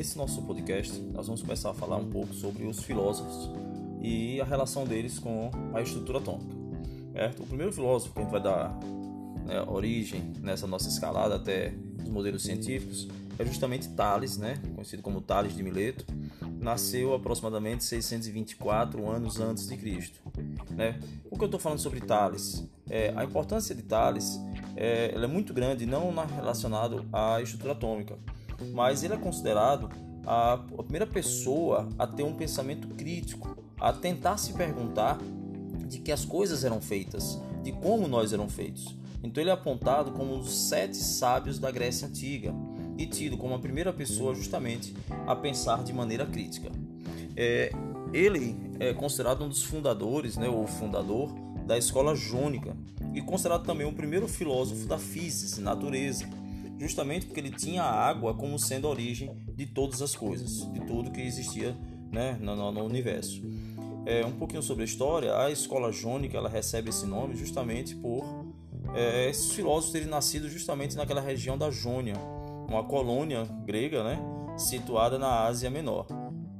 nesse nosso podcast nós vamos começar a falar um pouco sobre os filósofos e a relação deles com a estrutura atômica. Certo? O primeiro filósofo que a gente vai dar né, origem nessa nossa escalada até os modelos científicos é justamente Tales, né, conhecido como Tales de Mileto, nasceu aproximadamente 624 anos antes de Cristo. Né? O que eu estou falando sobre Tales? É, a importância de Tales é, é muito grande, não relacionado à estrutura atômica, mas ele é considerado a, primeira pessoa a ter um pensamento crítico, a tentar se perguntar de que as coisas eram feitas, de como nós eram feitos. Então ele é apontado como um dos sete sábios da Grécia Antiga e tido como a primeira pessoa justamente a pensar de maneira crítica. É, ele é considerado um dos fundadores, né, ou fundador da escola jônica e considerado também o primeiro filósofo da física, natureza, justamente porque ele tinha a água como sendo a origem de todas as coisas, de tudo que existia né, no, no universo. É, um pouquinho sobre a história, a escola jônica ela recebe esse nome justamente por é, esses filósofos terem nascido justamente naquela região da Jônia, uma colônia grega, né, situada na Ásia Menor.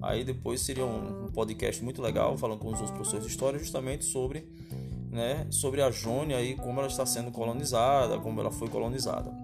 Aí depois seria um podcast muito legal falando com os outros professores de história justamente sobre, né, sobre a Jônia e como ela está sendo colonizada, como ela foi colonizada.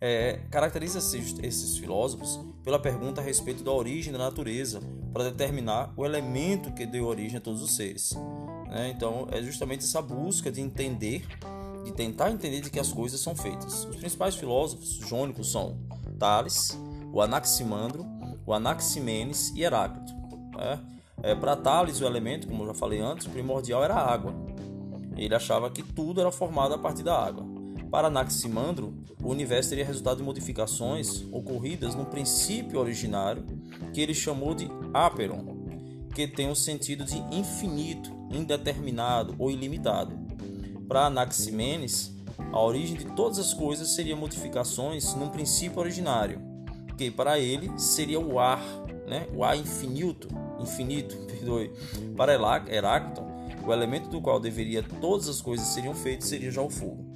É, caracteriza esses, filósofos pela pergunta a respeito da origem da natureza para determinar o elemento que deu origem a todos os seres. Né? Então é justamente essa busca de entender de tentar entender de que as coisas são feitas. Os principais filósofos jônicos são Tales, o Anaximandro, o Anaximenes e Heráclito. É, é, Para Tales, o elemento, como eu já falei antes, primordial era a água. Ele achava que tudo era formado a partir da água. Para Anaximandro, o universo teria resultado de modificações ocorridas no princípio originário, que ele chamou de aperon, que tem o um sentido de infinito, indeterminado ou ilimitado. Para Anaximenes, a origem de todas as coisas seria modificações num princípio originário, que para ele seria o ar, né? o ar infinito, infinito, perdoe. Para Heráclito, o elemento do qual deveria todas as coisas seriam feitas seria já o fogo.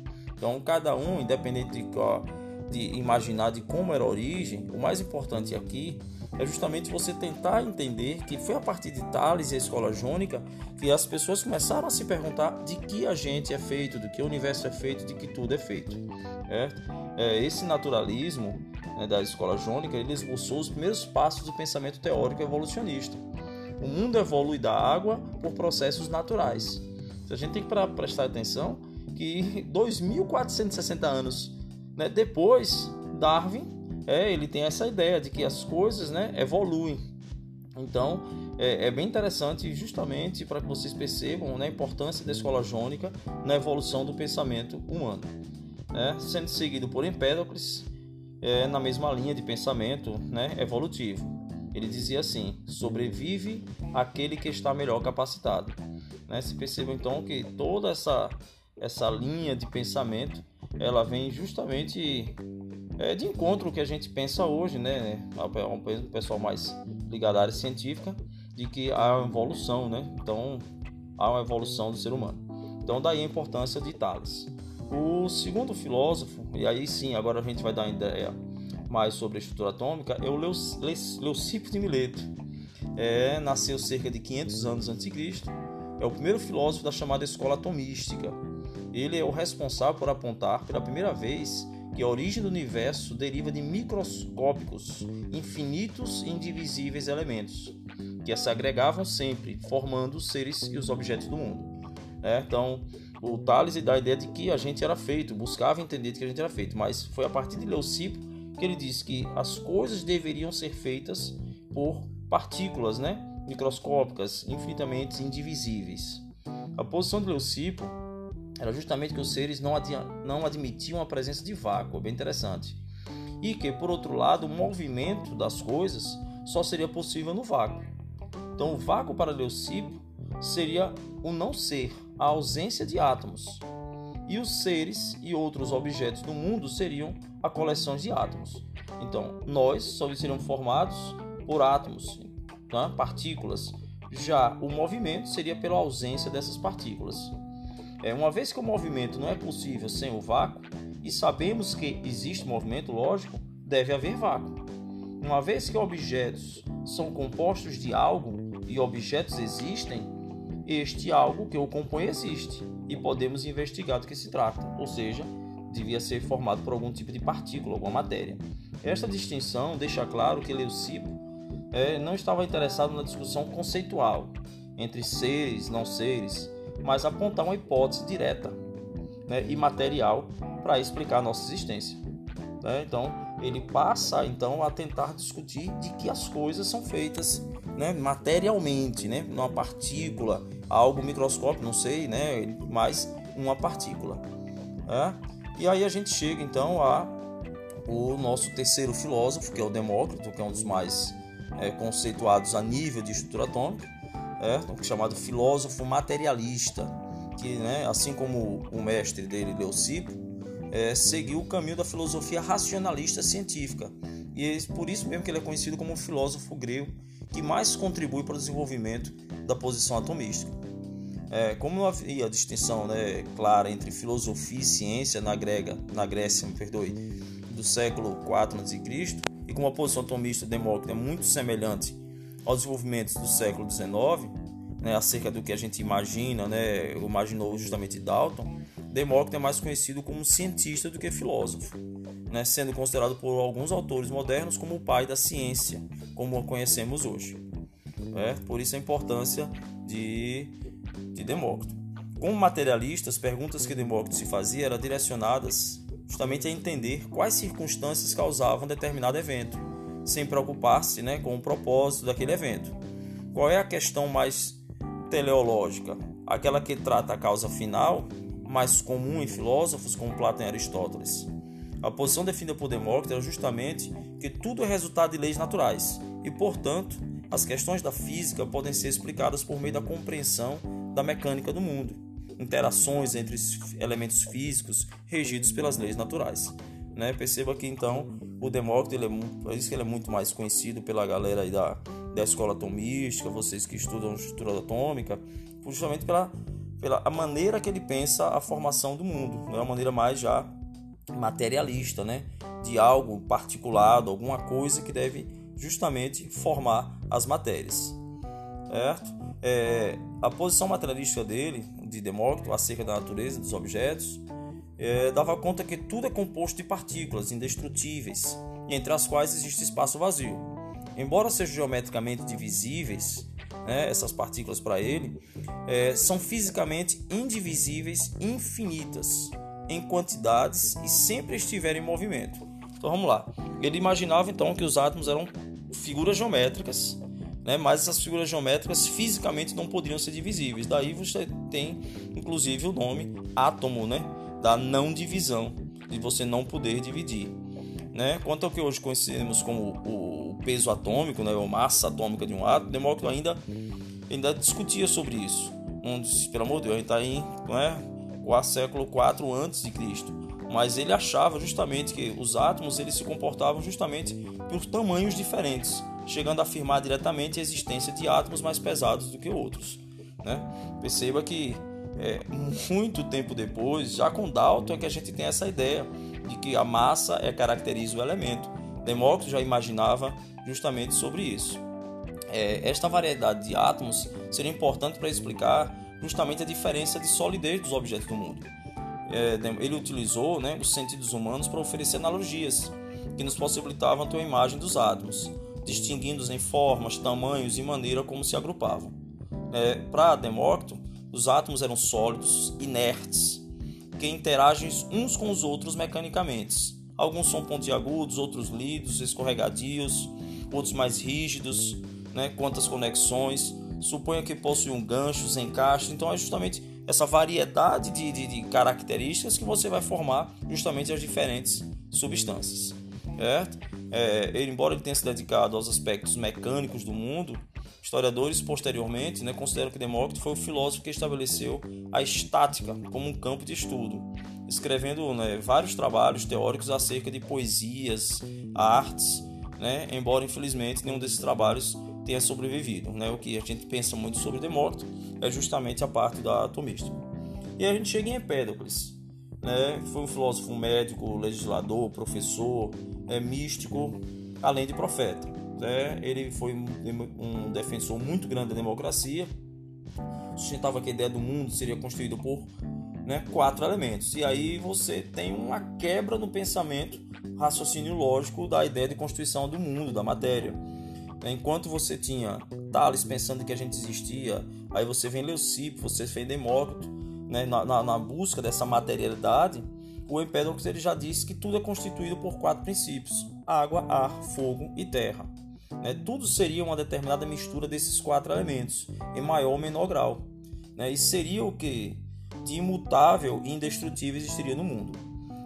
Então, cada um, independente de, de imaginar de como era a origem, o mais importante aqui é justamente você tentar entender que foi a partir de Tales e a escola jônica que as pessoas começaram a se perguntar de que a gente é feito, do que o universo é feito, de que tudo é feito. É, esse naturalismo né, da escola jônica ele esboçou os primeiros passos do pensamento teórico evolucionista. O mundo evolui da água por processos naturais. A gente tem que prestar atenção que 2.460 anos né, depois, Darwin é, ele tem essa ideia de que as coisas né, evoluem. Então, é, é bem interessante justamente para que vocês percebam né, a importância da escola jônica na evolução do pensamento humano. Né? Sendo seguido por Empédocles, é, na mesma linha de pensamento né, evolutivo. Ele dizia assim: sobrevive aquele que está melhor capacitado. Né? Se percebam então que toda essa, essa linha de pensamento ela vem justamente é, de encontro o que a gente pensa hoje, né? Um pessoal mais ligado à área científica, de que há uma evolução, né? Então, há uma evolução do ser humano. Então, daí a importância de Tales. O segundo filósofo, e aí sim, agora a gente vai dar ideia mais sobre a estrutura atômica, é o Leucipo de Mileto. É, nasceu cerca de 500 anos antes de Cristo. É o primeiro filósofo da chamada escola atomística. Ele é o responsável por apontar pela primeira vez que a origem do universo deriva de microscópicos, infinitos e indivisíveis elementos, que se agregavam sempre, formando os seres e os objetos do mundo. É, então, o Tales dá a ideia de que a gente era feito, buscava entender de que a gente era feito, mas foi a partir de Leucipo que ele disse que as coisas deveriam ser feitas por partículas né, microscópicas, infinitamente indivisíveis. A posição de Leucipo era justamente que os seres não, não admitiam a presença de vácuo, bem interessante. E que, por outro lado, o movimento das coisas só seria possível no vácuo. Então, o vácuo para Leucipo seria o não ser, a ausência de átomos. E os seres e outros objetos do mundo seriam a coleção de átomos. Então, nós só seríamos formados por átomos, né? partículas. Já o movimento seria pela ausência dessas partículas. É, uma vez que o movimento não é possível sem o vácuo, e sabemos que existe movimento, lógico, deve haver vácuo. uma vez que objetos são compostos de algo e objetos existem, este algo que o compõe existe e podemos investigar do que se trata, ou seja, devia ser formado por algum tipo de partícula, alguma matéria. Esta distinção deixa claro que Leucipo é, não estava interessado na discussão conceitual entre seres, não seres, mas apontar uma hipótese direta né, e material para explicar a nossa existência. Né? Então, ele passa então a tentar discutir de que as coisas são feitas né, materialmente, né, numa partícula, algo microscópico, não sei, né, mas uma partícula. Né? E aí a gente chega então a o nosso terceiro filósofo, que é o Demócrito, que é um dos mais é, conceituados a nível de estrutura atômica, é, chamado filósofo materialista, que, né, assim como o mestre dele, Leucipo, é, seguiu o caminho da filosofia racionalista científica. E é por isso mesmo que ele é conhecido como o filósofo grego que mais contribui para o desenvolvimento da posição atomística. É, como não havia distinção né, clara entre filosofia e ciência na, grega, na Grécia, perdoe, do século IV a.C., e como a posição atomista demócrita muito semelhante aos desenvolvimentos do século XIX, né, acerca do que a gente imagina, né, imaginou justamente Dalton, Demócrito é mais conhecido como cientista do que filósofo, né, sendo considerado por alguns autores modernos como o pai da ciência, como a conhecemos hoje. É, por isso a importância de, de Demócrito. Como materialista, as perguntas que Demócrito se fazia eram direcionadas justamente a entender quais circunstâncias causavam determinado evento, sem preocupar-se né, com o propósito daquele evento. Qual é a questão mais teleológica? Aquela que trata a causa final, mais comum em filósofos como Platão e Aristóteles. A posição definida por Demócrito era justamente que tudo é resultado de leis naturais e, portanto, as questões da física podem ser explicadas por meio da compreensão da mecânica do mundo interações entre elementos físicos regidos pelas leis naturais. Né? Perceba que então o Demócrito, ele é muito, por isso que ele é muito mais conhecido pela galera aí da, da escola atomística, vocês que estudam estrutura atômica, justamente pela, pela a maneira que ele pensa a formação do mundo, né? uma maneira mais já materialista, né? de algo particulado, alguma coisa que deve justamente formar as matérias. Certo? É, a posição materialística dele, de Demócrito, acerca da natureza dos objetos, é, dava conta que tudo é composto de partículas indestrutíveis, entre as quais existe espaço vazio. Embora sejam geometricamente divisíveis, né, essas partículas para ele, é, são fisicamente indivisíveis infinitas em quantidades e sempre estiverem em movimento. Então vamos lá. Ele imaginava então que os átomos eram figuras geométricas né? mas essas figuras geométricas fisicamente não poderiam ser divisíveis. Daí você tem, inclusive, o nome átomo, né? Da não divisão, de você não poder dividir. Né? Quanto ao que hoje conhecemos como o peso atômico, né? a massa atômica de um átomo, Demócrito ainda, ainda discutia sobre isso. Um, pelo amor de Deus, a gente está em né? século 4 antes de Cristo. Mas ele achava justamente que os átomos eles se comportavam justamente por tamanhos diferentes chegando a afirmar diretamente a existência de átomos mais pesados do que outros. Né? Perceba que é, muito tempo depois, já com Dalton, é que a gente tem essa ideia de que a massa é caracteriza o elemento. Demócrito já imaginava justamente sobre isso. É, esta variedade de átomos seria importante para explicar justamente a diferença de solidez dos objetos do mundo. É, ele utilizou né, os sentidos humanos para oferecer analogias que nos possibilitavam ter uma imagem dos átomos distinguindo-os em formas, tamanhos e maneira como se agrupavam. É, Para Demócrito, os átomos eram sólidos, inertes, que interagem uns com os outros mecanicamente. Alguns são pontiagudos, outros lidos, escorregadios, outros mais rígidos, né? quantas conexões. Suponha que possuem ganchos, encaixes. Então é justamente essa variedade de, de, de características que você vai formar justamente as diferentes substâncias certo? É, ele, embora ele tenha se dedicado aos aspectos mecânicos do mundo, historiadores posteriormente né, consideram que Demócrito foi o filósofo que estabeleceu a estática como um campo de estudo, escrevendo né, vários trabalhos teóricos acerca de poesias, artes, né, embora infelizmente nenhum desses trabalhos tenha sobrevivido. Né? O que a gente pensa muito sobre Demócrito é justamente a parte da atomística. E a gente chega em Empédocles, né? Foi um filósofo médico, legislador, professor, é místico, além de profeta. Né? Ele foi um defensor muito grande da democracia, sustentava que a ideia do mundo seria construída por né, quatro elementos. E aí você tem uma quebra no pensamento, raciocínio lógico da ideia de constituição do mundo, da matéria. Enquanto você tinha Tales pensando que a gente existia, aí você vem Leucipo, você vem Demócrito, né, na, na, na busca dessa materialidade, o Empédocles ele já disse que tudo é constituído por quatro princípios: água, ar, fogo e terra. Né? Tudo seria uma determinada mistura desses quatro elementos, em maior ou menor grau. Né? E seria o que de imutável e indestrutível existiria no mundo.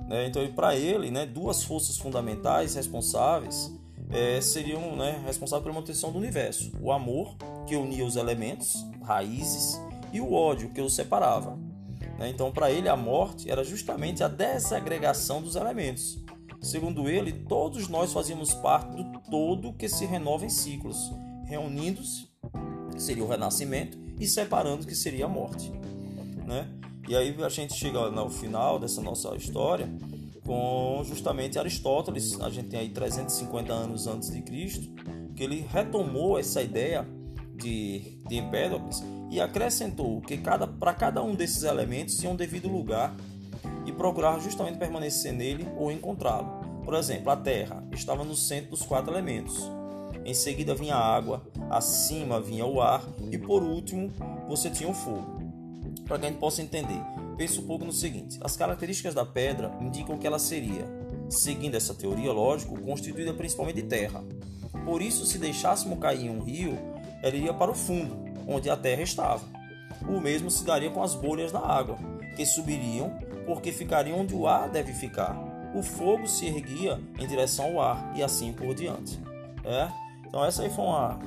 Né? Então, para ele, né, duas forças fundamentais responsáveis é, seriam né, responsáveis pela manutenção do universo: o amor, que unia os elementos, raízes, e o ódio, que os separava. Né? Então, para ele, a morte era justamente a desagregação dos elementos. Segundo ele, todos nós fazíamos parte do todo que se renova em ciclos, reunindo-se, que seria o renascimento, e separando, que seria a morte. Né? E aí a gente chega no final dessa nossa história com justamente Aristóteles, a gente tem aí 350 anos antes de Cristo, que ele retomou essa ideia de, de Empédocles e acrescentou que cada, para cada um desses elementos tinha um devido lugar e procurar justamente permanecer nele ou encontrá-lo. Por exemplo, a terra estava no centro dos quatro elementos. Em seguida vinha a água, acima vinha o ar e por último você tinha o fogo. Para que a gente possa entender, pense um pouco no seguinte: as características da pedra indicam que ela seria, seguindo essa teoria lógica, constituída principalmente de terra. Por isso, se deixássemos cair em um rio, ela iria para o fundo, onde a terra estava. O mesmo se daria com as bolhas da água, que subiriam porque ficariam onde o ar deve ficar. O fogo se erguia em direção ao ar e assim por diante. É? Então essa aí foi uma,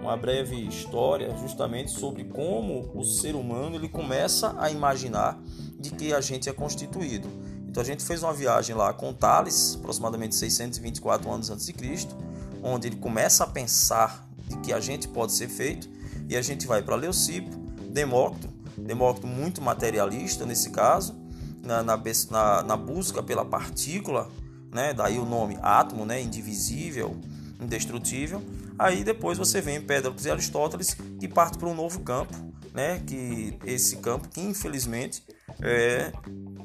uma breve história justamente sobre como o ser humano ele começa a imaginar de que a gente é constituído. Então a gente fez uma viagem lá com Tales, aproximadamente 624 anos antes de Cristo, onde ele começa a pensar de que a gente pode ser feito e a gente vai para Leucipo, Demócrito, Demócrito muito materialista nesse caso, na, na, na, na busca pela partícula, né? daí o nome átomo, né? indivisível, indestrutível. Aí depois você vem em Pédocles e Aristóteles que parte para um novo campo, né? que esse campo que infelizmente é,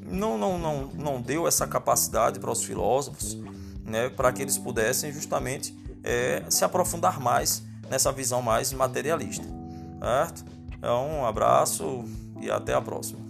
não, não, não, não deu essa capacidade para os filósofos, né? para que eles pudessem justamente é, se aprofundar mais nessa visão mais materialista. Certo? Então, um abraço e até a próxima.